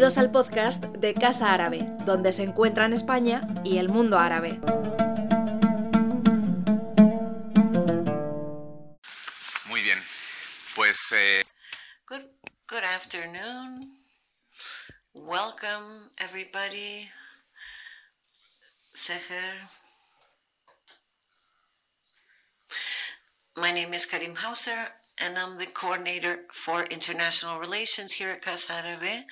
Bienvenidos al podcast de Casa Árabe, donde se encuentran España y el mundo árabe. Muy bien, pues... Eh... Good, good afternoon. Welcome, everybody. Seher. My name is Karim Hauser, and I'm the coordinator for international relations here at Casa Árabe.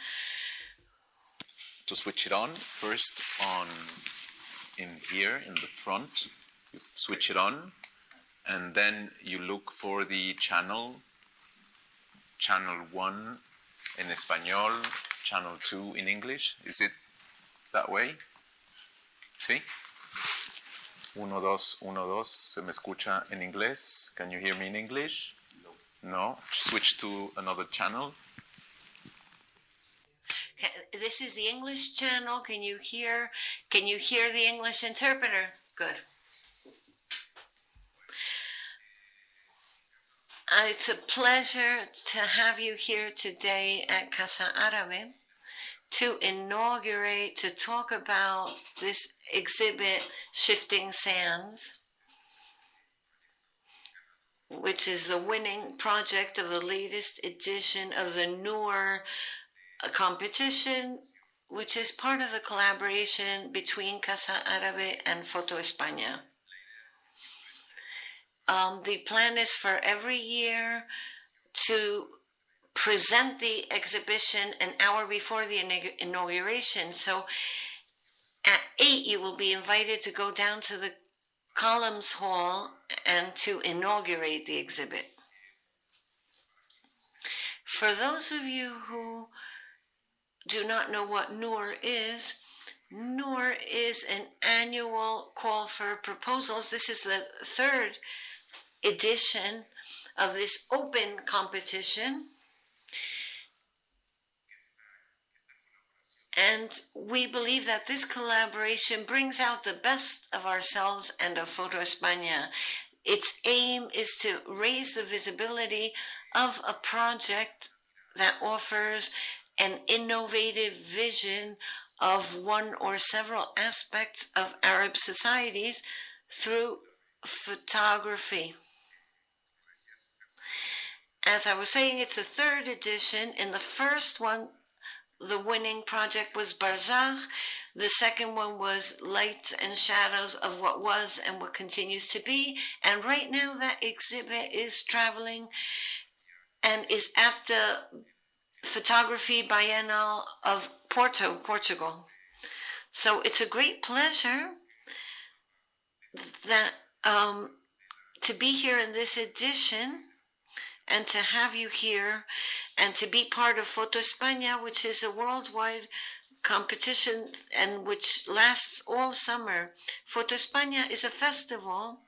To switch it on, first on in here in the front, you switch it on, and then you look for the channel, channel 1 in Espanol, channel 2 in English. Is it that way? ¿Sí? 1, 2, 1, 2. ¿Se me escucha en inglés? Can you hear me in English? No. Switch to another channel. This is the English channel. Can you hear? Can you hear the English interpreter? Good. Uh, it's a pleasure to have you here today at Casa Árabe to inaugurate, to talk about this exhibit, Shifting Sands, which is the winning project of the latest edition of the Nur competition, which is part of the collaboration between Casa Árabe and PhotoEspaña. Um, the plan is for every year to present the exhibition an hour before the inauguration. So at 8, you will be invited to go down to the Columns Hall and to inaugurate the exhibit. For those of you who do not know what Nur is, Nur is an annual call for proposals. This is the third edition of this open competition. And we believe that this collaboration brings out the best of ourselves and of PhotoEspaña. Its aim is to raise the visibility of a project that offers an innovative vision of one or several aspects of Arab societies through photography. As I was saying, it's a third edition. In the first one, the winning project was Barzakh. The second one was Lights and Shadows of What Was and What Continues to Be. And right now, that exhibit is traveling and is at the Photography Biennial of Porto, Portugal. So it's a great pleasure that um, to be here in this edition and to have you here and to be part of PhotoEspaña, which is a worldwide competition and which lasts all summer. PhotoEspaña is a festival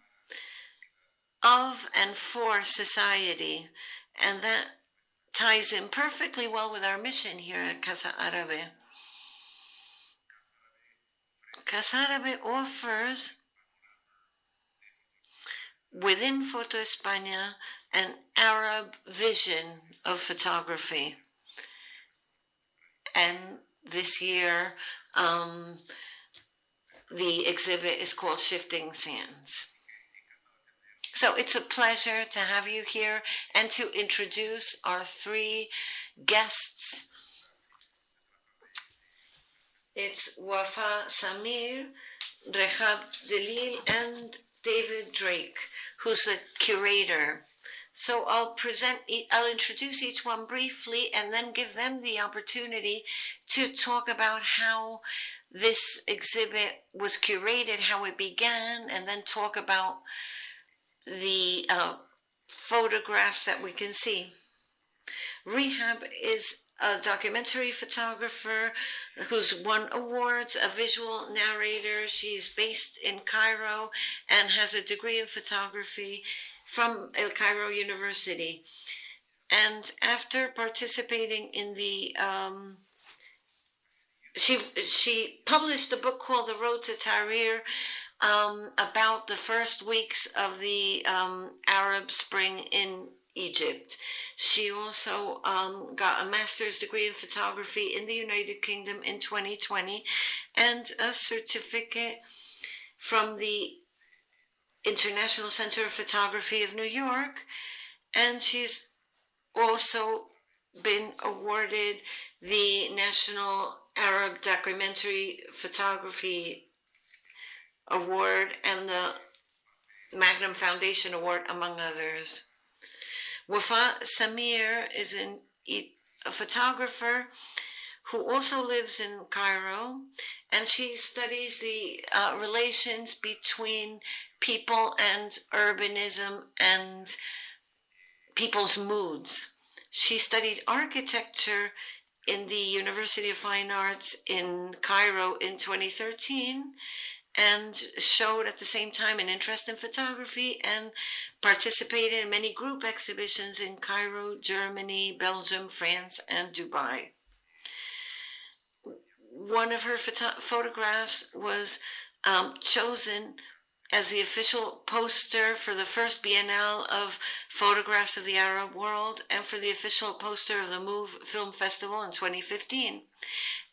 of and for society, and that ties in perfectly well with our mission here at Casa Árabe. Casa Árabe offers within PhotoEspaña an Arab vision of photography. And this year, um, the exhibit is called Shifting Sands. So it's a pleasure to have you here and to introduce our three guests. It's Wafaa Samir, Rehab Delil, and David Drake, who's a curator. So I'll present, I'll introduce each one briefly and then give them the opportunity to talk about how this exhibit was curated, how it began, and then talk about the uh, photographs that we can see. Rehab is a documentary photographer who's won awards, a visual narrator. She's based in Cairo and has a degree in photography from El Cairo University. And after participating in the um, she she published a book called The Road to Tahrir um, about the first weeks of the um, Arab Spring in Egypt. She also um, got a master's degree in photography in the United Kingdom in 2020 and a certificate from the International Center of Photography of New York. And she's also been awarded the National Arab Documentary Photography Award and the Magnum Foundation Award, among others. Wafaa Samir is an, a photographer who also lives in Cairo, and she studies the uh, relations between people and urbanism and people's moods. She studied architecture in the University of Fine Arts in Cairo in 2013 and showed at the same time an interest in photography and participated in many group exhibitions in Cairo, Germany, Belgium, France, and Dubai. One of her photo- photographs was um, chosen as the official poster for the first Biennale of Photographs of the Arab World and for the official poster of the Move Film Festival in 2015.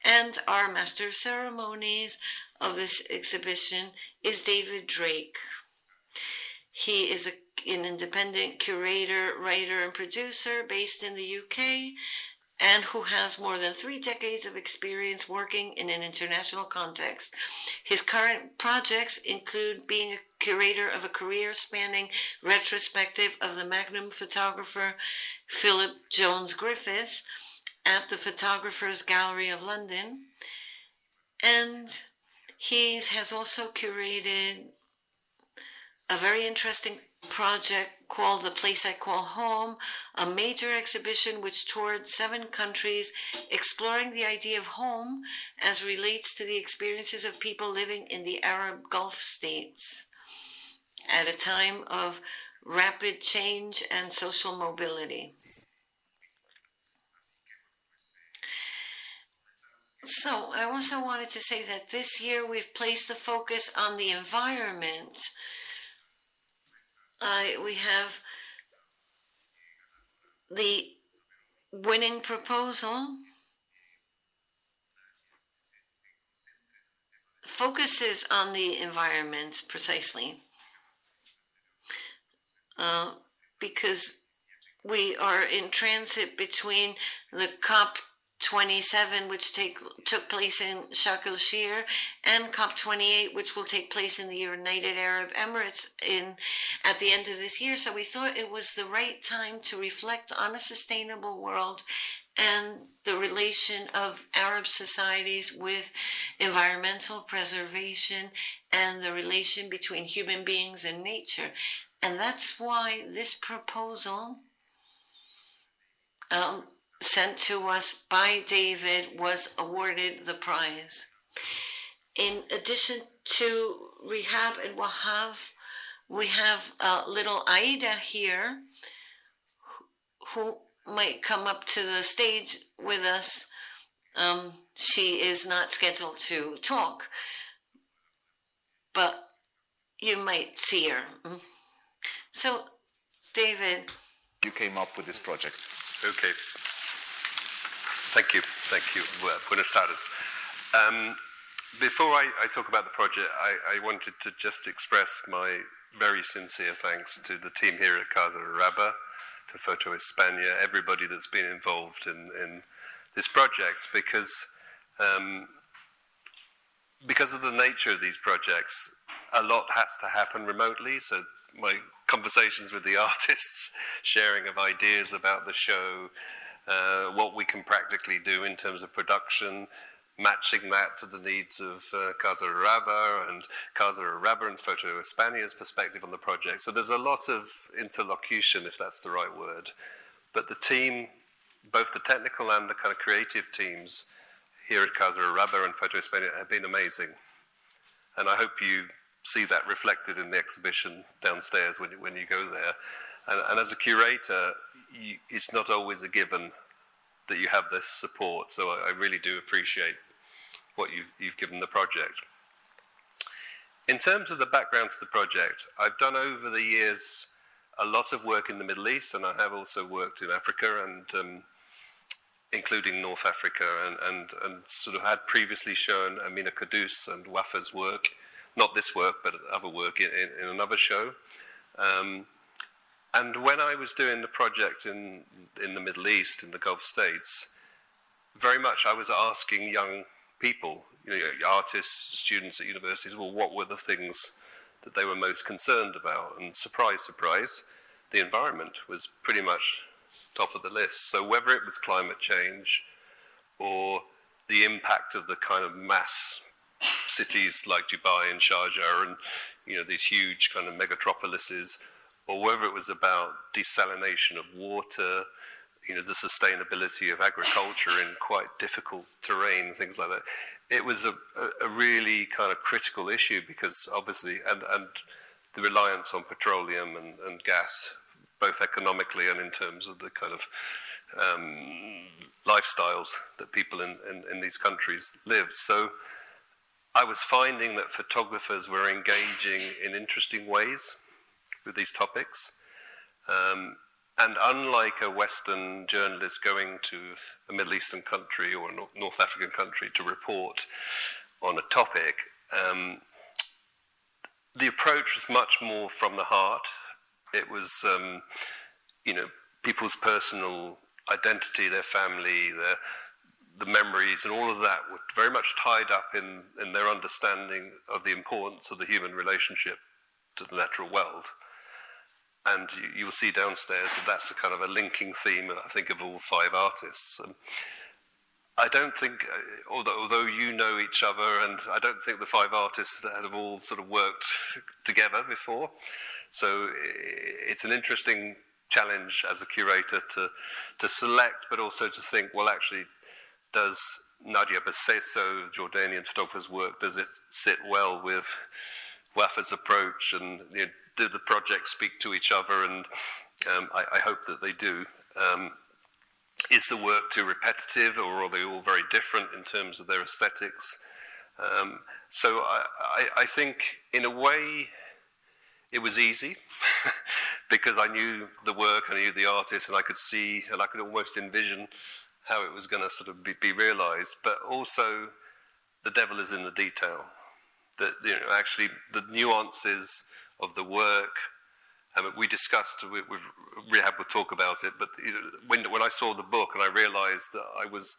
And our Master of Ceremonies of this exhibition is David Drake. He is a, an independent curator, writer, and producer based in the UK and who has more than three decades of experience working in an international context. His current projects include being a curator of a career spanning retrospective of the magnum photographer Philip Jones Griffiths at the Photographers Gallery of London. And he has also curated a very interesting project called The Place I Call Home, a major exhibition which toured seven countries, exploring the idea of home as relates to the experiences of people living in the Arab Gulf states at a time of rapid change and social mobility. So, I also wanted to say that this year we've placed the focus on the environment. Uh, we have the winning proposal. Focuses on the environment precisely. Uh, because we are in transit between the COP 27, which take, took place in Sharm el Sheikh, and COP28, which will take place in the United Arab Emirates in at the end of this year. So we thought it was the right time to reflect on a sustainable world and the relation of Arab societies with environmental preservation and the relation between human beings and nature. And that's why this proposal um, sent to us by David was awarded the prize. In addition to Rehab and Wahab, we have uh, little Aida here who might come up to the stage with us. Um, she is not scheduled to talk, but you might see her. Mm. So, David. You came up with this project. Okay. Thank you. Thank you. Buenas tardes. Um, before I, I, talk about the project, I, I, wanted to just express my very sincere thanks to the team here at Casa Araba, to PhotoEspaña, everybody that's been involved in, in this project, because um, because of the nature of these projects, a lot has to happen remotely. So my conversations with the artists, sharing of ideas about the show, uh, what we can practically do in terms of production, matching that to the needs of uh, Casa and Casa Araba and PhotoEspaña's perspective on the project. So there's a lot of interlocution, if that's the right word. But the team, both the technical and the kind of creative teams here at Casa Araba and PhotoEspaña have been amazing. And I hope you see that reflected in the exhibition downstairs when, you, when you go there. And, and as a curator, you, it's not always a given that you have this support. So I, I really do appreciate what you've, you've given the project. In terms of the background to the project, I've done over the years a lot of work in the Middle East, and I have also worked in Africa and um, including North Africa, and, and, and sort of had previously shown Amina Kadous and Wafaa's work, not this work, but other work in, in, in another show. Um, and when I was doing the project in, in the Middle East, in the Gulf states, very much I was asking young people, you know, artists, students at universities, well, what were the things that they were most concerned about? And surprise, surprise, the environment was pretty much top of the list. So whether it was climate change or the impact of the kind of mass cities like Dubai and Sharjah and you know these huge kind of megatropolises, or whether it was about desalination of water, you know the sustainability of agriculture in quite difficult terrain, things like that. It was a, a, really kind of critical issue because obviously and and the reliance on petroleum and, and gas both economically and in terms of the kind of um, lifestyles that people in, in, in, these countries lived. So I was finding that photographers were engaging in interesting ways with these topics. Um, and unlike a Western journalist going to a Middle Eastern country or a North African country to report on a topic, um, the approach was much more from the heart it was, um, you know, people's personal identity, their family, their the memories, and all of that were very much tied up in, in their understanding of the importance of the human relationship to the natural world. And you, you will see downstairs that that's a kind of a linking theme, I think, of all five artists. And I don't think, uh, although, although you know each other, and I don't think the five artists have all sort of worked together before. So it's an interesting challenge as a curator to, to select, but also to think, well, actually, does Nadia Bseiso, Jordanian photographer's work, does it sit well with Wafaa's approach? And you know, do the projects speak to each other? And um, I, I, hope that they do. Um, is the work too repetitive, or are they all very different in terms of their aesthetics? Um, so I, I, I think, in a way, it was easy because I knew the work, I knew the artist, and I could see and I could almost envision how it was going to sort of be, be realized. But also, the devil is in the detail. That you know, actually, the nuances of the work. Mean, we discussed with, with Rehab. We'll talk about it. But you know, when when I saw the book and I realized that I was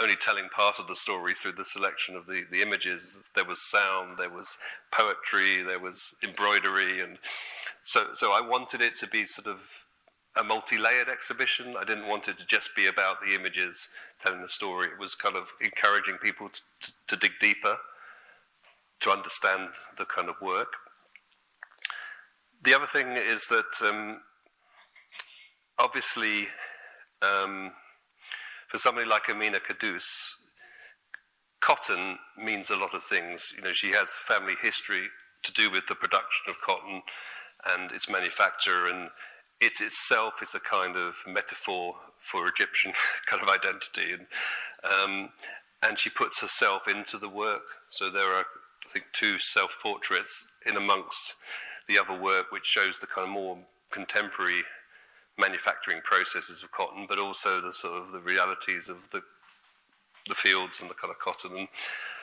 only telling part of the story through the selection of the, the images. There was sound, there was poetry, there was embroidery, and so so I wanted it to be sort of a multi-layered exhibition. I didn't want it to just be about the images telling the story. It was kind of encouraging people to, to, to dig deeper, to understand the kind of work. The other thing is that um, obviously. Um, for somebody like Amina Kadous, cotton means a lot of things. You know, she has family history to do with the production of cotton and its manufacture, and it itself is a kind of metaphor for Egyptian kind of identity. And, um, and she puts herself into the work. So there are, I think, two self portraits in amongst the other work, which shows the kind of more contemporary manufacturing processes of cotton, but also the sort of the realities of the the fields and the kind of cotton. And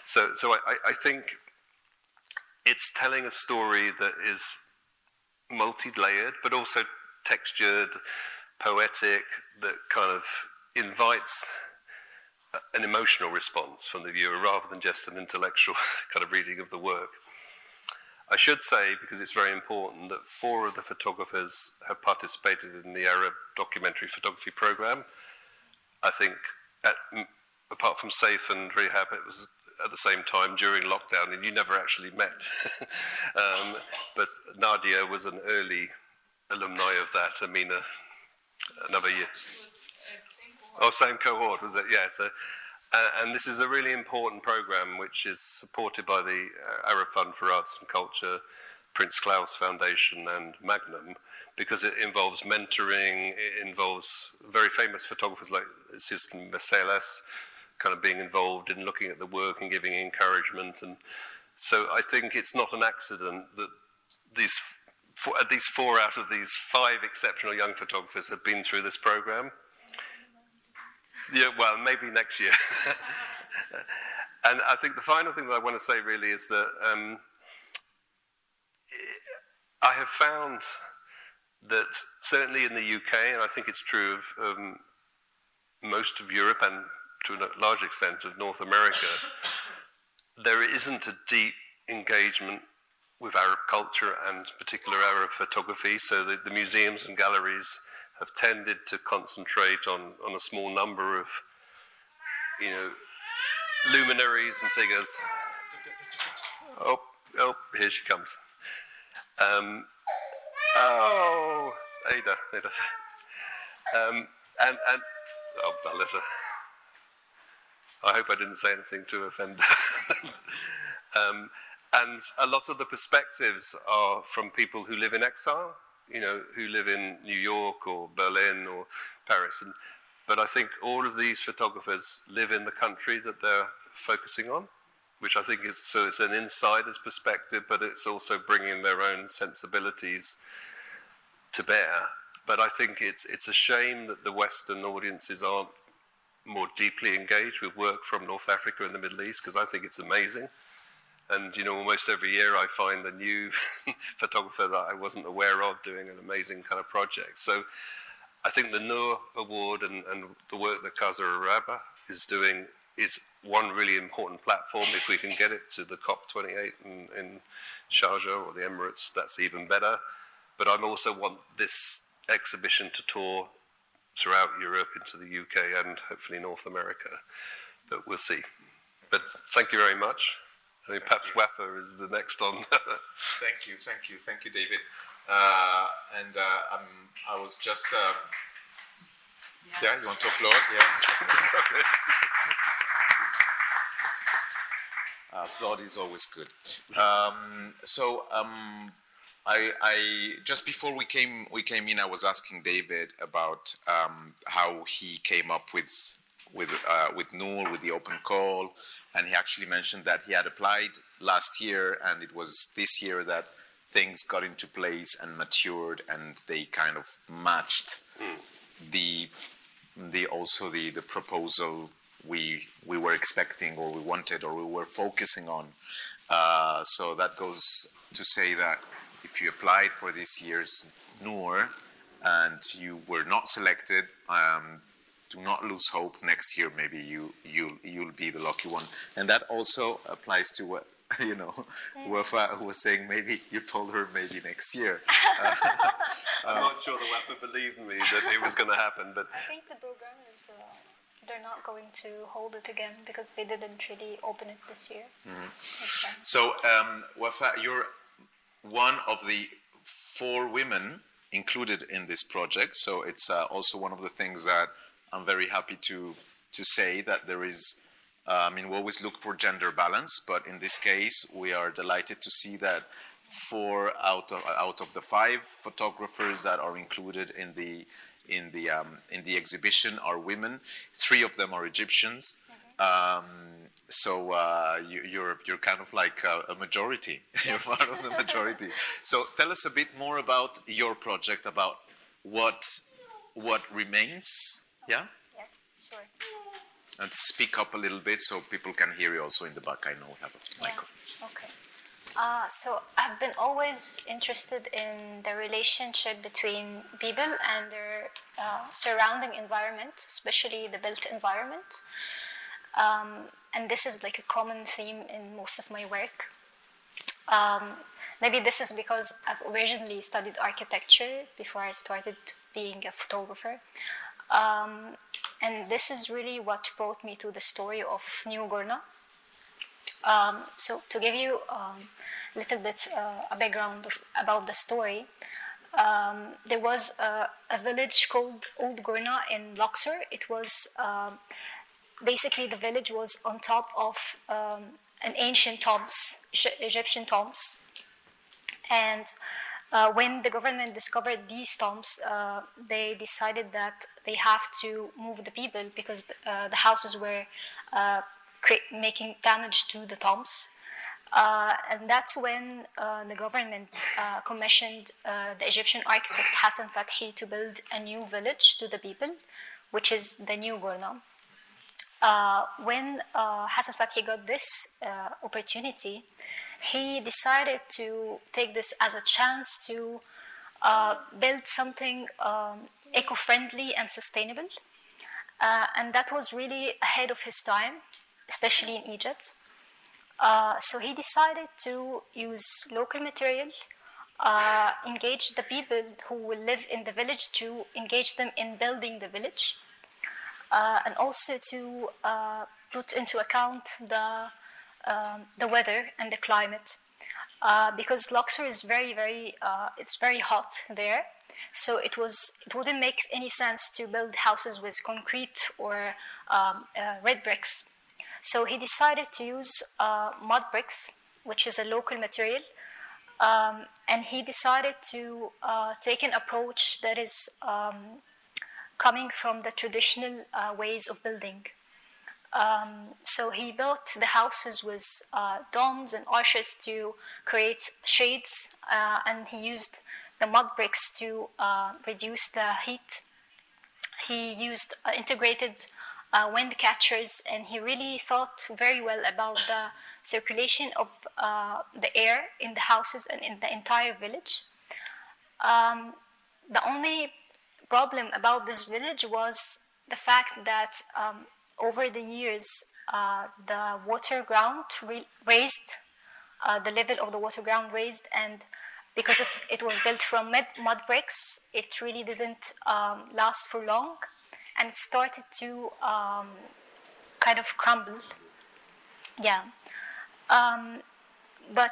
so, so I, I think it's telling a story that is multi-layered, but also textured, poetic, that kind of invites an emotional response from the viewer rather than just an intellectual kind of reading of the work. I should say, because it's very important, that four of the photographers have participated in the Arab documentary photography program. I think, at, apart from Saif and Rehab, it was at the same time during lockdown, and you never actually met. um, but Nadia was an early alumni of that. Amina, another year. Oh, same cohort, was it? Yeah. So uh, and this is a really important program which is supported by the uh, Arab Fund for Arts and Culture, Prince Claus Foundation, and Magnum because it involves mentoring, it involves very famous photographers like Susan Meiselas kind of being involved in looking at the work and giving encouragement. And so I think it's not an accident that these four, at least four out of these five exceptional young photographers have been through this program. Yeah, well, maybe next year. and I think the final thing that I want to say really is that um, I have found that certainly in the UK, and I think it's true of um, most of Europe and to a large extent of North America, there isn't a deep engagement with Arab culture and particular Arab photography. So the, the museums and galleries have tended to concentrate on, on a small number of, you know, luminaries and figures. Oh, oh, here she comes. Um, oh, Ada, Ada. Um, and, and, oh. I hope I didn't say anything to offend. um, and a lot of the perspectives are from people who live in exile, you know, who live in New York or Berlin or Paris. And, but I think all of these photographers live in the country that they're focusing on, which I think is so it's an insider's perspective, but it's also bringing their own sensibilities to bear. But I think it's it's a shame that the Western audiences aren't more deeply engaged with work from North Africa and the Middle East because I think it's amazing. And you know, almost every year I find a new photographer that I wasn't aware of doing an amazing kind of project. So I think the Nur Award and, and the work that Casa Araba is doing is one really important platform. If we can get it to the COP28 in, in Sharjah or the Emirates, that's even better. But I also want this exhibition to tour throughout Europe into the UK and hopefully North America. But we'll see. But thank you very much. I mean, perhaps Wafaa is the next on. thank you, thank you, thank you, David. Uh, and uh, um, I was just. Um, yeah. yeah. you want to applaud? Yes. uh, applaud is always good. Um, so, um, I, I, just before we came we came in, I was asking David about um, how he came up with with uh, with Nur with the open call, and he actually mentioned that he had applied last year, and it was this year that things got into place and matured, and they kind of matched mm. the the also the the proposal we we were expecting or we wanted or we were focusing on. Uh, so that goes to say that if you applied for this year's Nur and you were not selected, um, do not lose hope. Next year, maybe you you'll you'll be the lucky one, and that also applies to what you know. Wafaa was saying maybe you told her maybe next year. Uh, I'm not sure the Wafaa believed me that it was going to happen, but I think the program is. Uh, they're not going to hold it again because they didn't really open it this year. Mm-hmm. So, um, Wafaa, you're one of the four women included in this project. So it's uh, also one of the things that I'm very happy to to say that there is. Uh, I mean, we always look for gender balance, but in this case, we are delighted to see that four out of out of the five photographers that are included in the in the um, in the exhibition are women. Three of them are Egyptians. Mm-hmm. Um, so uh, you, are you're, you're kind of like a, a majority. Yes. you're part of the majority. so tell us a bit more about your project, about what what remains yeah? Yes, sure. And speak up a little bit so people can hear you also in the back. I know we have a yeah. microphone. Okay. Uh, so I've been always interested in the relationship between people and their uh, surrounding environment, especially the built environment. Um, and this is like a common theme in most of my work. Um, maybe this is because I've originally studied architecture before I started being a photographer. Um, and this is really what brought me to the story of New Gourna. Um, so, to give you um, a little bit uh, a background of, about the story, um, there was a, a, village called Old Gourna in Luxor. It was um, basically the village was on top of um, an ancient tombs, Egyptian tombs, and uh, when the government discovered these tombs, uh, they decided that they have to move the people because uh, the houses were uh, making damage to the tombs. Uh, and that's when uh, the government commissioned the Egyptian architect Hassan Fathy to build a new village to the people, which is the New Gourna. Uh, when Hassan Fathy got this opportunity, he decided to take this as a chance to build something um, eco friendly and sustainable. and that was really ahead of his time, especially in Egypt. Uh, so he decided to use local material, uh, engage the people who will live in the village to engage them in building the village, uh, and also to uh, put into account the um, the weather and the climate, uh, because Luxor is very very it's very hot there. So it was it wouldn't make any sense to build houses with concrete or um, red bricks so he decided to use uh, mud bricks, which is a local material, um, and he decided to uh, take an approach that is um, coming from the traditional uh, ways of building. Um, so he built the houses with uh, domes and arches to create shades, uh, and he used the mud bricks to uh, reduce the heat. He used integrated uh, wind catchers, and he really thought very well about the circulation of uh, the air in the houses and in the entire village. Um, the only problem about this village was the fact that um, over the years uh, the water ground raised, uh, the level of the water ground raised, and because it, it was built from mud, mud bricks, it really didn't um, last for long and it started to um, kind of crumble. Yeah. Um, but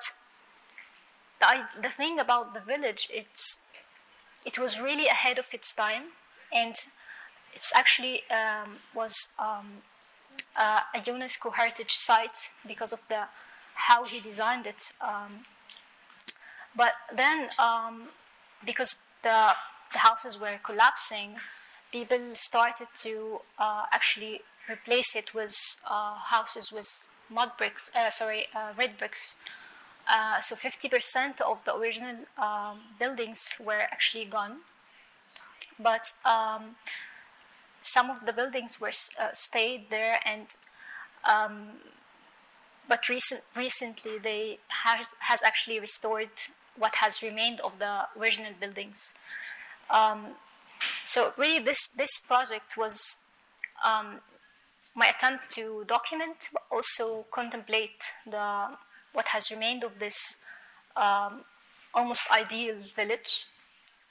the, the thing about the village, it's, it was really ahead of its time, and it's actually um, was um, uh, a UNESCO heritage site because of the how he designed it. Um, but then, um, because the the houses were collapsing, people started to uh, actually replace it with uh, houses with mud bricks, uh, sorry, uh, red bricks. Uh, so 50% of the original um, buildings were actually gone, but um, some of the buildings were uh, stayed there, and um, but recent, recently they has, has actually restored what has remained of the original buildings. Um, so really, this this project was um, my attempt to document, but also contemplate the what has remained of this um, almost ideal village,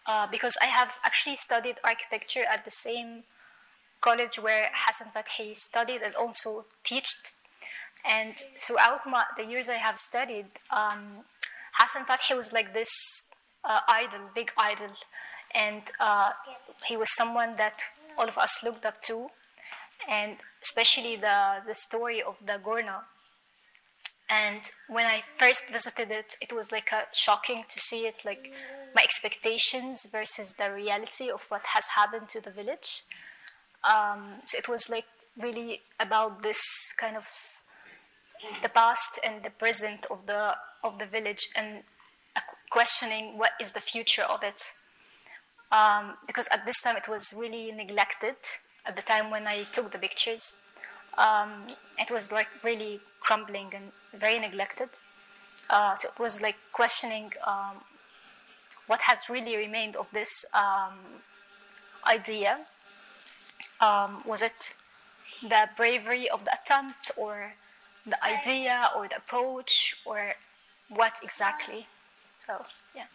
uh, because I have actually studied architecture at the same college where Hassan Fathy studied and also taught. And throughout my, the years I have studied, um, Hassan Fathy was like this uh, idol, big idol and uh, he was someone that all of us looked up to, and especially the the story of the Gourna. And when I first visited it, it was like a, shocking to see it, like my expectations versus the reality of what has happened to the village. Um, so it was like really about this kind of the past and the present of the of the village and questioning what is the future of it um, because at this time it was really neglected. At the time when I took the pictures, um, it was like really crumbling and very neglected. Uh, so it was like questioning um, what has really remained of this um, idea. Um, was it the bravery of the attempt, or the idea, or the approach, or what exactly? So, yeah.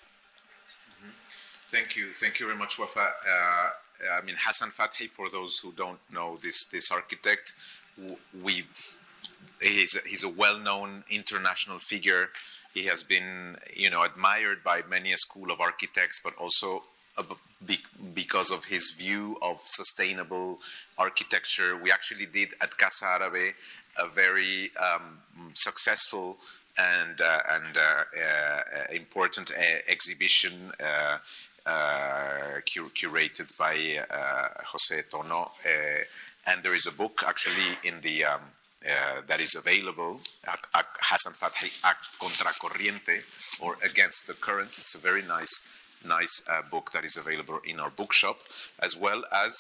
Thank you. Thank you very much, Wafaa. Uh, I mean, Hassan Fathy, for those who don't know this, this architect, we he's, he's a well-known international figure. He has been, you know, admired by many a school of architects, but also because of his view of sustainable architecture. We actually did at Casa Arabe a very um, successful and uh, and uh, uh, important uh, exhibition uh, uh, cur- curated by uh, Jose Tono. Uh, and there is a book actually in the um, uh, that is available, Hassan Fathy Contracorriente, or Against the Current. It's a very nice, nice uh, book that is available in our bookshop, as well as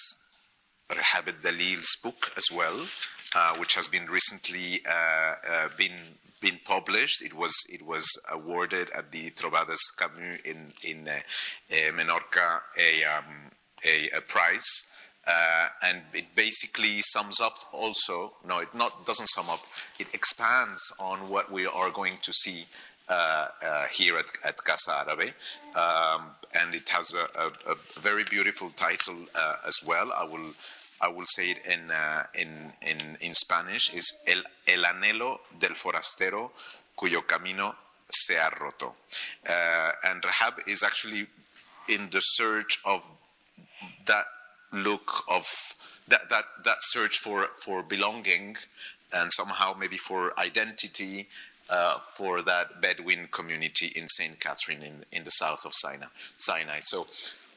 Rehab Dalil's book as well, uh, which has been recently uh, uh, been been published. It was it was awarded at the Trobades Camus in in uh, Menorca a, um, a, a prize. Uh, and it basically sums up also no it not doesn't sum up it expands on what we are going to see here at, at Casa Arabe um, and it has a, a, a very beautiful title uh, as well. I will I will say it in, uh, in, in, in Spanish, is el, el anhelo del forastero cuyo camino se ha roto. Uh, and Rahab is actually in the search of that look of that, that, that search for, for belonging and somehow maybe for identity uh, for that Bedouin community in St. Catherine in, in the south of Sinai. Sinai. So,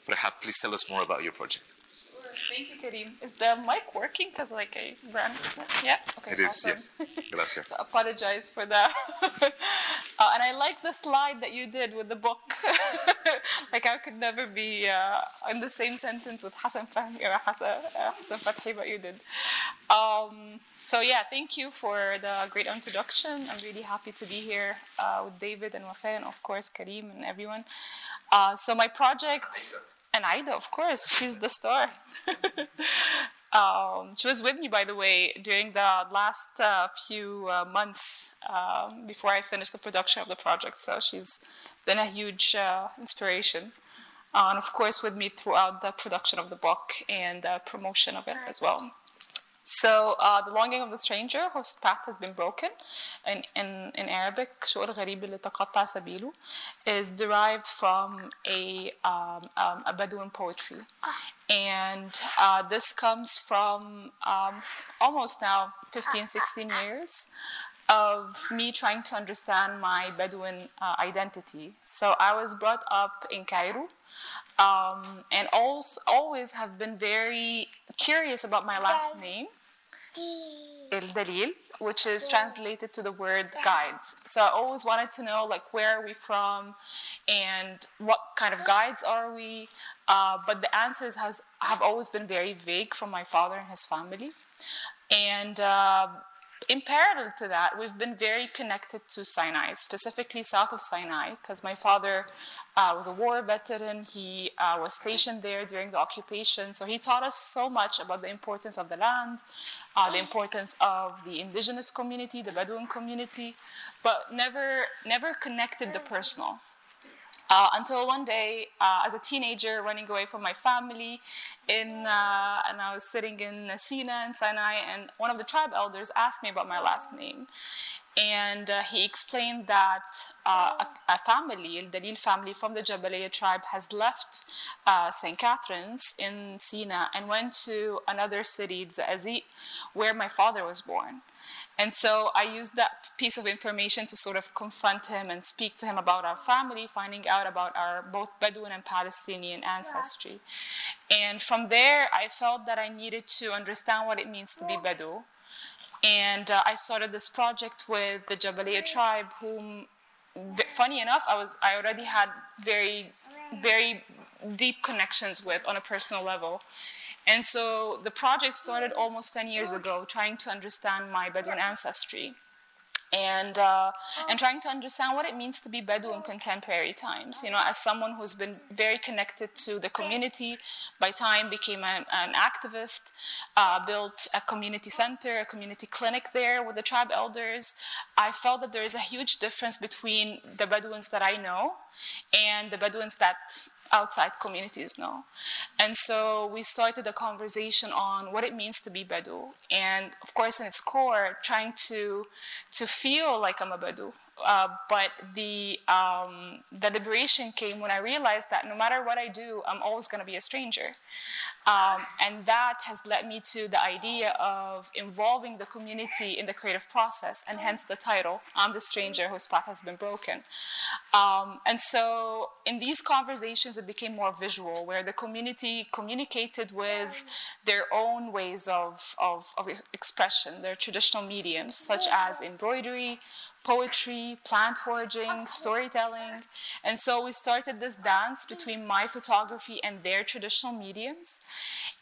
perhaps please tell us more about your project. Thank you, Karim. Is the mic working? Because like I ran. Yeah. Okay. It is. awesome. Yes. Gracias. So apologize for that. uh, and I like the slide that you did with the book. like I could never be uh, in the same sentence with Hassan Fahmi or Hassan, uh, Hassan Fathy, but you did. Um, so yeah, thank you for the great introduction. I'm really happy to be here uh, with David and Wafaa and of course Karim and everyone. Uh, so my project. And Ida, of course, she's the star. um, she was with me, by the way, during the last uh, few uh, months um, before I finished the production of the project. So she's been a huge uh, inspiration. And of course, with me throughout the production of the book and the promotion of it as well. So uh, the longing of the stranger, whose path has been broken, in, in, in Arabic, شؤر غريب اللي تقطع سبيله, is derived from a, um, um, a Bedouin poetry. And uh, this comes from um, almost now 15, 16 years of me trying to understand my Bedouin uh, identity. So I was brought up in Cairo. Um, and also, always have been very curious about my last name, El Dalil, which is translated to the word guide. So I always wanted to know, like, where are we from, and what kind of guides are we? Uh, but the answers has have always been very vague from my father and his family, and. Uh, in parallel to that, we've been very connected to Sinai, specifically south of Sinai, because my father uh, was a war veteran. He uh, was stationed there during the occupation. So he taught us so much about the importance of the land, uh, the importance of the indigenous community, the Bedouin community, but never, never connected the personal. Uh, until one day, uh, as a teenager, running away from my family, in uh, and I was sitting in Sina and Sinai, and one of the tribe elders asked me about my last name, and uh, he explained that uh, a, a, family, the Dalil family from the Jabaliya tribe, has left uh, St. Catherine's in Sina and went to another city, Zazit, where my father was born. And so I used that piece of information to sort of confront him and speak to him about our family, finding out about our both Bedouin and Palestinian ancestry. And from there, I felt that I needed to understand what it means to be Bedou. And uh, I started this project with the Jabaliya tribe, whom, funny enough, I was I already had very, very deep connections with on a personal level. And so the project started almost 10 years ago, trying to understand my Bedouin ancestry and uh, and trying to understand what it means to be Bedouin in contemporary times. You know, as someone who's been very connected to the community, by time became an, an activist, uh, built a community center, a community clinic there with the tribe elders. I felt that there is a huge difference between the Bedouins that I know and the Bedouins that outside communities know. And so we started a conversation on what it means to be Bedou. And of course, in its core, trying to, to feel like I'm a Bedou. Uh, but the, um, the liberation came when I realized that no matter what I do, I'm always going to be a stranger. Um, and that has led me to the idea of involving the community in the creative process, and hence the title, I'm the Stranger Whose Path Has Been Broken. Um, and so in these conversations, it became more visual, where the community communicated with their own ways of, of, of expression, their traditional mediums, such as embroidery, poetry, plant foraging, storytelling. And so we started this dance between my photography and their traditional mediums.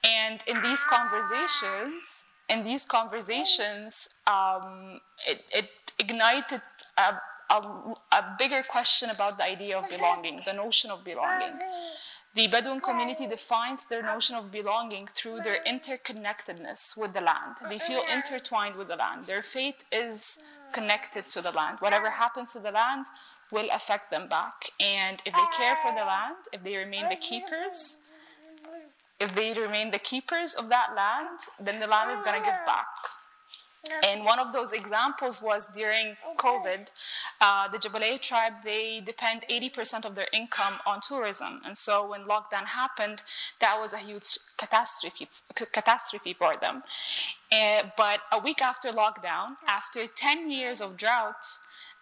And in these conversations, in these conversations, um, it, it, ignited a, a, a bigger question about the idea of belonging, the notion of belonging. The Bedouin community defines their notion of belonging through their interconnectedness with the land. They feel intertwined with the land. Their fate is connected to the land. Whatever happens to the land will affect them back. And if they care for the land, if they remain the keepers, if they remain the keepers of that land, then the land is going to give back. And one of those examples was during COVID, uh, the Jabalaya tribe, they depend 80% of their income on tourism. And so when lockdown happened, that was a huge catastrophe, catastrophe for them. Uh, but a week after lockdown, after 10 years of drought,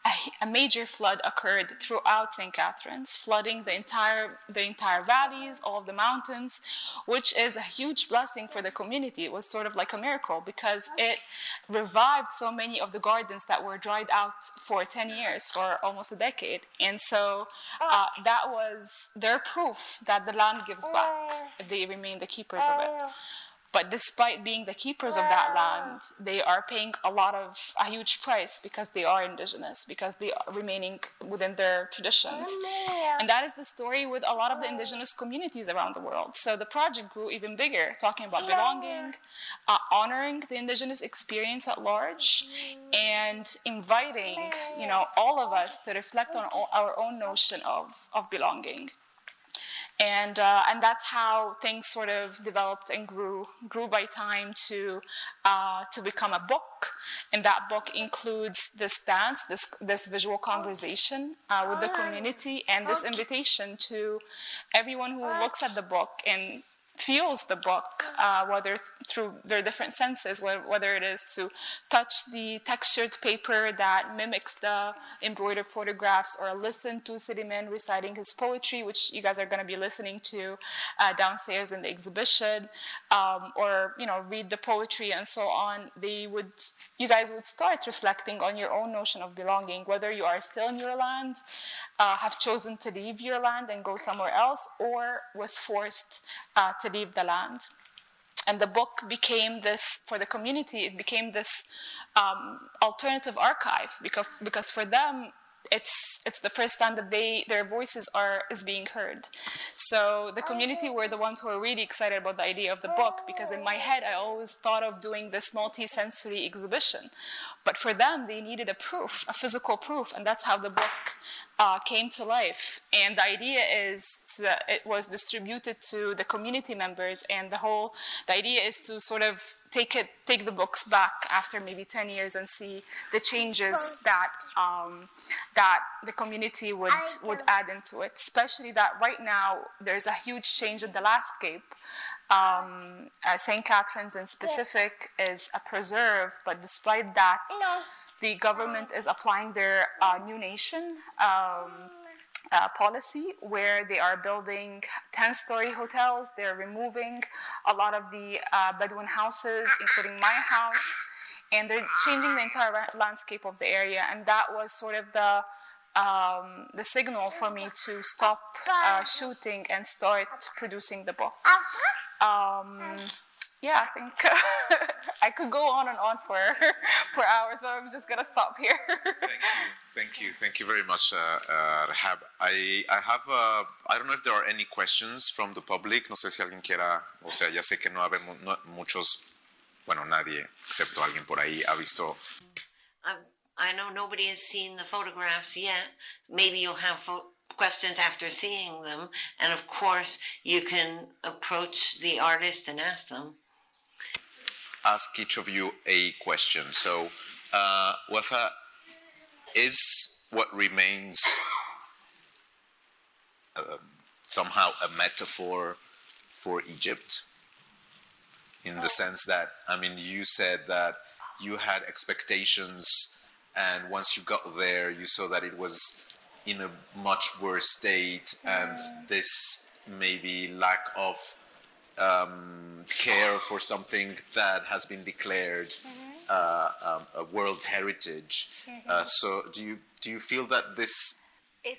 a, a, major flood occurred throughout St. Catherine's, flooding the entire the entire valleys, all of the mountains, which is a huge blessing for the community. It was sort of like a miracle because it revived so many of the gardens that were dried out for 10 years, for almost a decade. And so uh, ah. that was their proof that the land gives back ah. if they remain the keepers of it. Ah. But despite being the keepers of that land, they are paying a lot of a huge price because they are indigenous, because they are remaining within their traditions. And that is the story with a lot of the indigenous communities around the world. So the project grew even bigger, talking about belonging, uh, honoring the indigenous experience at large, and inviting, you know, all of us to reflect on our own notion of, of belonging and uh, and that's how things sort of developed and grew grew by time to uh, to become a book. And that book includes this dance, this this visual conversation uh, with the community, and this invitation to everyone who looks at the book and feels the book, uh, whether through their different senses, whether it is to touch the textured paper that mimics the embroidered photographs, or listen to Siliman reciting his poetry, which you guys are going to be listening to uh, downstairs in the exhibition, um, or you know read the poetry and so on. They would, you guys would start reflecting on your own notion of belonging, whether you are still in your land, uh, have chosen to leave your land and go somewhere else, or was forced uh, to leave the land. And the book became this, for the community, it became this um, alternative archive because, because for them, it's it's the first time that they their voices are is being heard. So the community were the ones who were really excited about the idea of the book because in my head I always thought of doing this multi-sensory exhibition, but for them they needed a proof, a physical proof, and that's how the book uh, came to life. And the idea is that it was distributed to the community members, and the whole the idea is to sort of take it take the books back after maybe 10 years and see the changes that um, that the community would would add into it. Especially that right now there's a huge change in the landscape. Um, uh, St. Catherine's in specific is a preserve but despite that the government is applying their uh, new nation um, uh, policy where they are building 10 story hotels. They're removing a lot of the uh, Bedouin houses, including my house, and they're changing the entire landscape of the area. And that was sort of the um, the signal for me to stop uh, shooting and start producing the book. Um, yeah, I think I could go on and on for for hours, but I'm just gonna stop here. thank you, thank you, thank you very much, uh, uh, Rehab. I I have uh, I don't know if there are any questions from the public. No sé si alguien quiera, o sea, ya sé que no habemos no, muchos, bueno, nadie excepto alguien por ahí ha visto. Um, I know nobody has seen the photographs yet. Maybe you'll have. Fo- questions after seeing them, and of course, you can approach the artist and ask them ask each of you a question. So, uh, Wafaa, is what remains um, somehow a metaphor for Egypt? in the sense that I mean, you said that you had expectations, and once you got there, you saw that it was in a much worse state, and this maybe lack of um, care for something that has been declared uh, um, a world heritage. Uh, so, do you do you feel that this uh,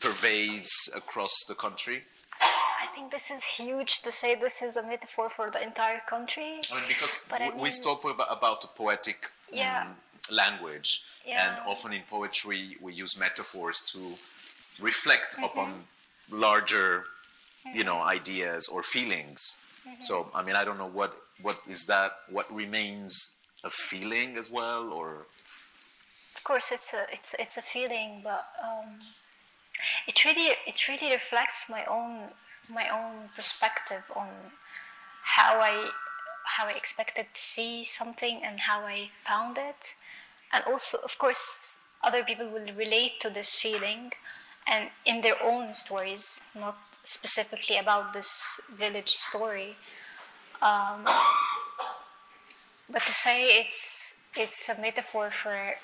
pervades across the country? I think this is huge to say this is a metaphor for the entire country. I mean, because But I we, we mean- about, about the poetic Yeah. um, language, and often in poetry we use metaphors to reflect Mm-hmm. upon larger, you know, ideas or feelings. Mm-hmm. So, I mean, I don't know what what is that. What remains a feeling as well, or Of course, it's a it's it's a feeling, but um, it really it really reflects my own my own perspective on how I how I expected to see something and how I found it, and also, of course, other people will relate to this feeling, and in their own stories, not specifically about this village story. Um, but to say it's it's a metaphor for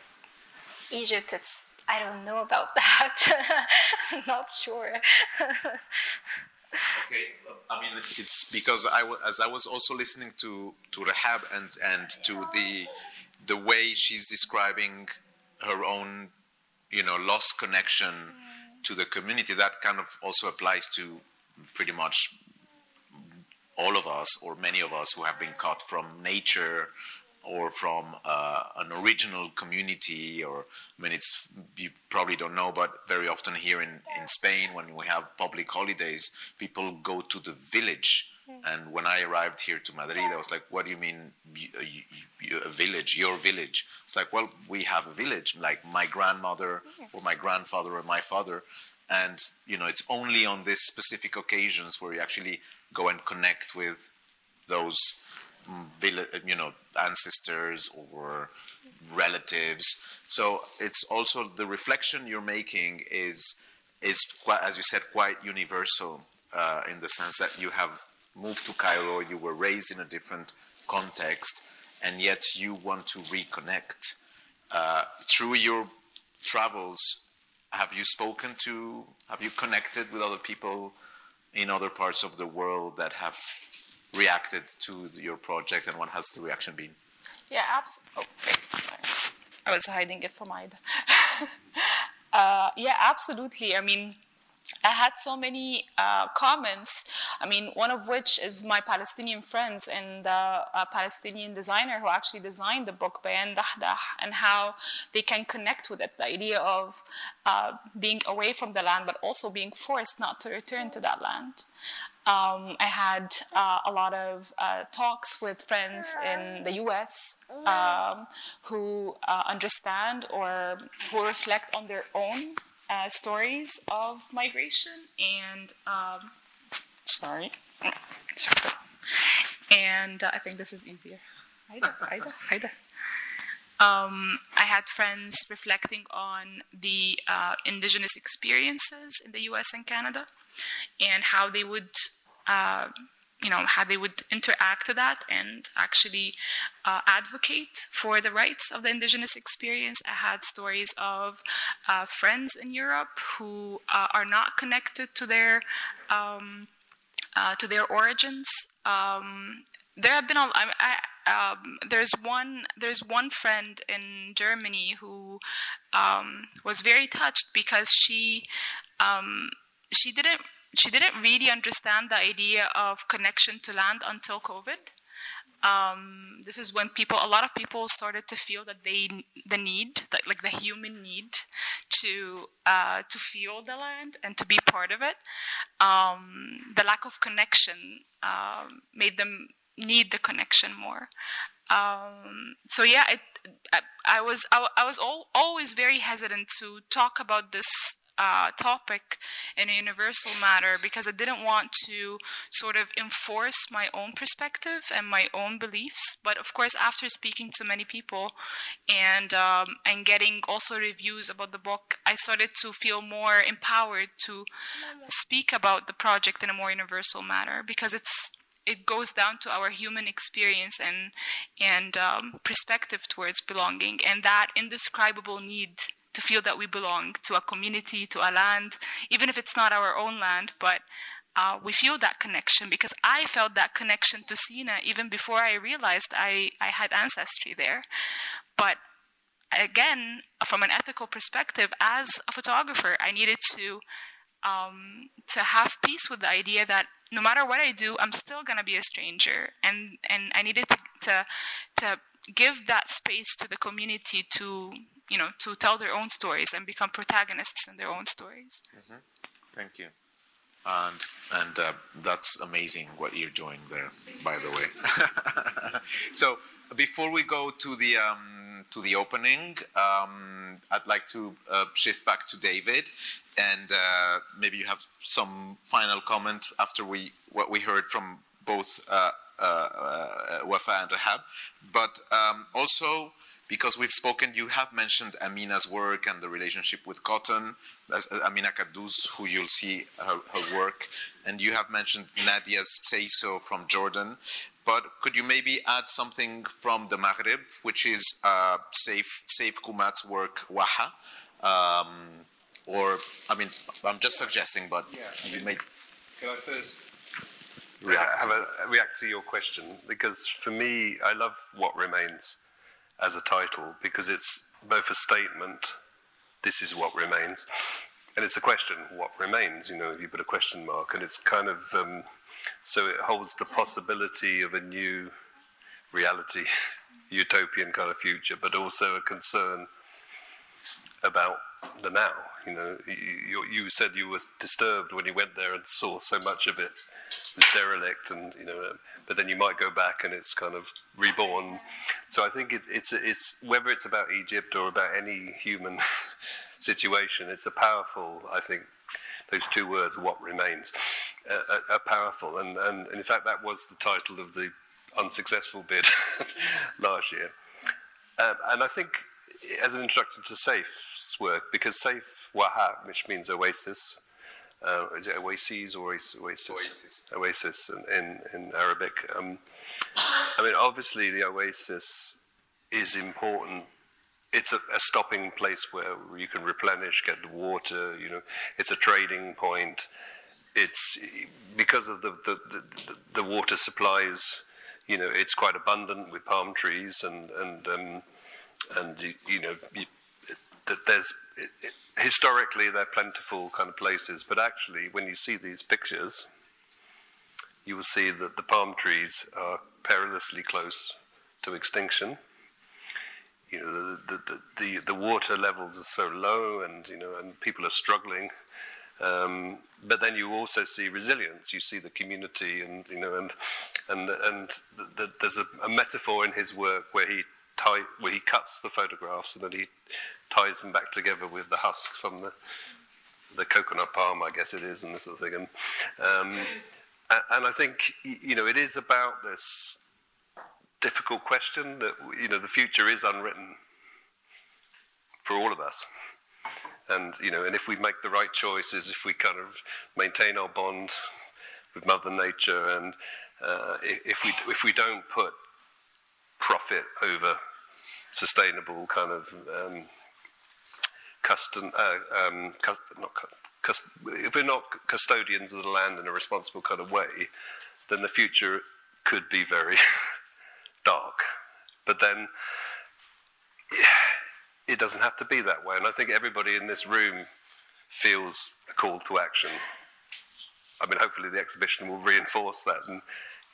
Egypt, it's I don't know about that. I'm not sure. Okay, I mean it's because I wa- as I was also listening to to Rehab and and to the the way she's describing her own you know lost connection to the community that kind of also applies to pretty much all of us or many of us who have been cut from nature or from uh, an original community or I mean it's you probably don't know but very often here in, in Spain when we have public holidays people go to the village and when I arrived here to Madrid I was like what do you mean you, you, you, a village your village? It's like well we have a village like my grandmother or my grandfather or my father. And you know it's only on these specific occasions where you actually go and connect with those mm, vill- you know ancestors or relatives. So it's also the reflection you're making is is quite, as you said quite universal uh, in the sense that you have moved to Cairo you were raised in a different context and yet you want to reconnect uh, through your travels have you spoken to have you connected with other people in other parts of the world that have reacted to your project and what has the reaction been Yeah, abs- oh. I was hiding it from Ida. uh, yeah, absolutely. I mean, I had so many uh, comments. I mean, one of which is my Palestinian friends and uh, a Palestinian designer who actually designed the book, Bayan Dahdah, and how they can connect with it. The idea of uh, being away from the land, but also being forced not to return to that land. Um, I had uh, a lot of uh, talks with friends in the US um, who uh, understand or who reflect on their own uh, stories of migration and um, sorry, and uh, I think this is easier. Haida, Haida, Haida. Um, I had friends reflecting on the uh, indigenous experiences in the U.S. and Canada, and how they would, uh, you know, how they would interact to that and actually uh, advocate for the rights of the indigenous experience. I had stories of uh, friends in Europe who uh, are not connected to their um, uh, to their origins. Um, there have been a, I, I, um, there's one there's one friend in Germany who um, was very touched because she um, she didn't she didn't really understand the idea of connection to land until COVID. Um, this is when people, a lot of people started to feel that they, the need, like, like the human need to uh, to feel the land and to be part of it. Um, the lack of connection um, made them need the connection more. Um, so yeah, it, I, I was I, I was al- always very hesitant to talk about this uh, topic in a universal matter because I didn't want to sort of enforce my own perspective and my own beliefs. But of course, after speaking to many people and um, and getting also reviews about the book, I started to feel more empowered to speak about the project in a more universal manner because it's it goes down to our human experience and and um, perspective towards belonging and that indescribable need to feel that we belong to a community, to a land, even if it's not our own land, but uh, we feel that connection because I felt that connection to Sinai even before I realized I, I had ancestry there. But again, from an ethical perspective, as a photographer, I needed to um, to have peace with the idea that no matter what I do, I'm still gonna be a stranger, and and I needed to to, to give that space to the community to you know to tell their own stories and become protagonists in their own stories. Mm-hmm. Thank you. And and uh, that's amazing what you're doing there, by the way. so before we go to the um, to the opening, um, I'd like to uh, shift back to David, and uh, maybe you have some final comment after we what we heard from both uh, Wafaa and Rehab, but um, also because we've spoken, you have mentioned Amina's work and the relationship with cotton, as uh, Amina Kadous, who you'll see her, her work, and you have mentioned Nadia Bseiso from Jordan. But could you maybe add something from the Maghreb, which is uh, Saif, Saif Kousmate's work, Waha? Um, or, I mean, I'm just suggesting, but Yeah, you may. Can I first react, have a, react to your question? Because for me, I love What Remains as a title because it's both a statement, this is what remains, and it's a question, what remains? You know, you put a question mark, and it's kind of um, so it holds the possibility of a new reality, utopian kind of future, but also a concern about the now. You know, you, you said you were disturbed when you went there and saw so much of it derelict, and you know, but then you might go back and it's kind of reborn. So I think it's it's it's whether it's about Egypt or about any human situation, it's a powerful. I think those two words, "what remains," uh, are, are powerful, and, and and in fact that was the title of the unsuccessful bid last year. Um, and I think as an introduction to Saif's work, because Saif Wahab, which means oasis, uh, is it oases or oasis? Oasis. Oasis in, in, Arabic. Um, I mean, obviously, the oasis is important. It's a, a, stopping place where you can replenish, get the water. You know, it's a trading point. It's because of the the, the, the water supplies. You know, it's quite abundant with palm trees and and um, and you, you know you, that there's it, it, historically they're plentiful kind of places, but actually when you see these pictures, you will see that the palm trees are perilously close to extinction. You know the the, the, the, the water levels are so low, and you know, and people are struggling. Um, but then you also see resilience. You see the community, and you know, and and and the, there's a, a metaphor in his work where he tie, where he cuts the photographs and then he ties them back together with the husk from the the coconut palm, I guess it is, and this sort of thing. And, um, and I think you know it is about this difficult question that you know the future is unwritten for all of us. And you know, and if we make the right choices, if we kind of maintain our bond with Mother Nature, and uh, if we if we don't put profit over sustainable kind of um, custom, uh, um, not if we're not custodians of the land in a responsible kind of way, then the future could be very dark. But then it doesn't have to be that way. And I think everybody in this room feels a call to action. I mean, hopefully the exhibition will reinforce that. And,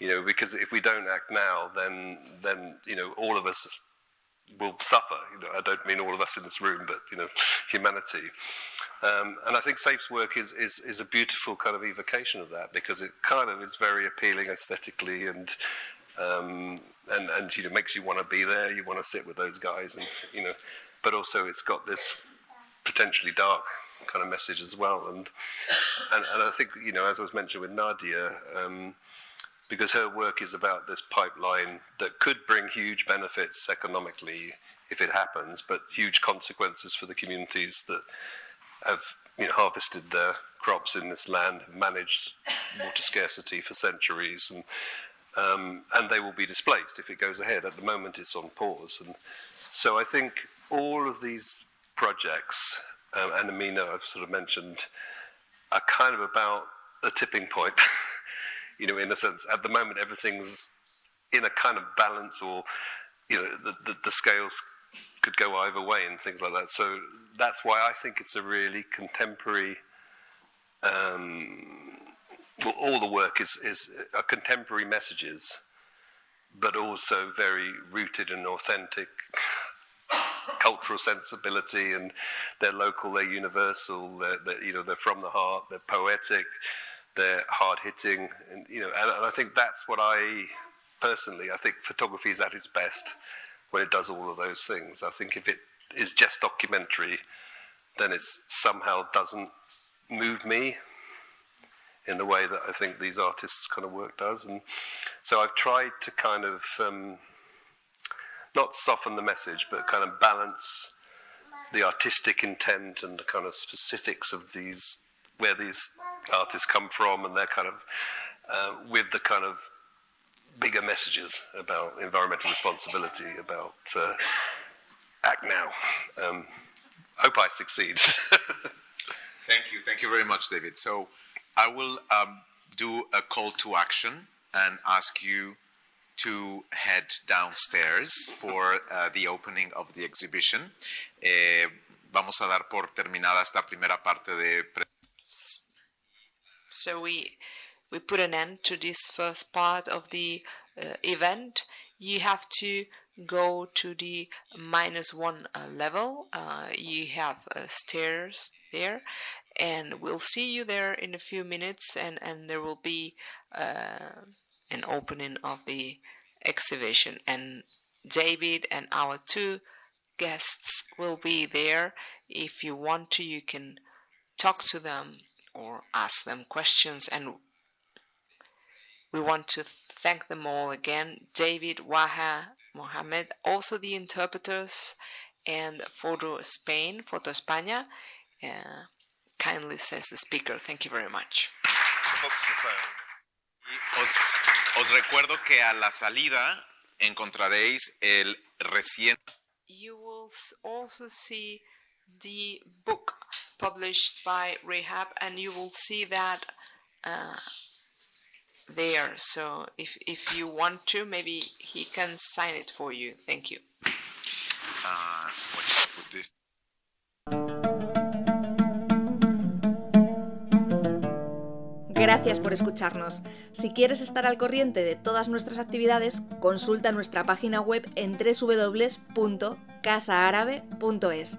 you know, because if we don't act now, then, then, you know, all of us will suffer. You know, I don't mean all of us in this room, but, you know, humanity. Um, and I think Saif's work is, is, is a beautiful kind of evocation of that because it kind of is very appealing aesthetically and, um, and, and, you know, makes you want to be there. You want to sit with those guys and, you know, but also it's got this potentially dark kind of message as well. And, and, and I think, you know, as I was mentioned with Nadia, um, because her work is about this pipeline that could bring huge benefits economically if it happens, but huge consequences for the communities that have you know, harvested their crops in this land, have managed water scarcity for centuries, and um, and they will be displaced if it goes ahead. At the moment, it's on pause, and so I think all of these projects, um, and Amina, I've sort of mentioned, are kind of about a tipping point. you know, in a sense, at the moment, everything's in a kind of balance, or you know, the, the, the scales could go either way and things like that. So that's why I think it's a really contemporary. Um, well, all the work is is uh, contemporary messages, but also very rooted in authentic cultural sensibility, and they're local, they're universal, they're, they're, you know they're from the heart, they're poetic, they're hard hitting, and you know, and, and I think that's what I personally I think photography is at its best when it does all of those things. I think if it is just documentary, then it somehow doesn't move me in the way that I think these artists' kind of work does. And so I've tried to kind of um, not soften the message, but kind of balance the artistic intent and the kind of specifics of these, where these artists come from, and their kind of uh, with the kind of bigger messages about environmental responsibility, about uh, act now. Um, hope I succeed. thank you, thank you very much, David. So I will um, do a call to action and ask you to head downstairs for uh, the opening of the exhibition. Eh, vamos a dar por terminada esta primera parte de. So we we put an end to this first part of the uh, event. You have to go to the minus one uh, level. Uh, you have uh, stairs there, and we'll see you there in a few minutes. And and there will be uh, an opening of the exhibition, and David and our two guests will be there. If you want to, you can talk to them or ask them questions and we want to thank them all again David, Waha, Mohammed, also the interpreters, and Photo Spain, PhotoEspaña. Uh, kindly says the speaker. Thank you very much. Os, os recuerdo que a la salida encontraréis el recién. You will also see the book published by Rehab, and you will see that. Uh, there. So if if you want to, maybe he can sign it for you. Thank you. Uh, Gracias por escucharnos. Si quieres estar al corriente de todas nuestras actividades, consulta nuestra página web en www.casaarabe.es.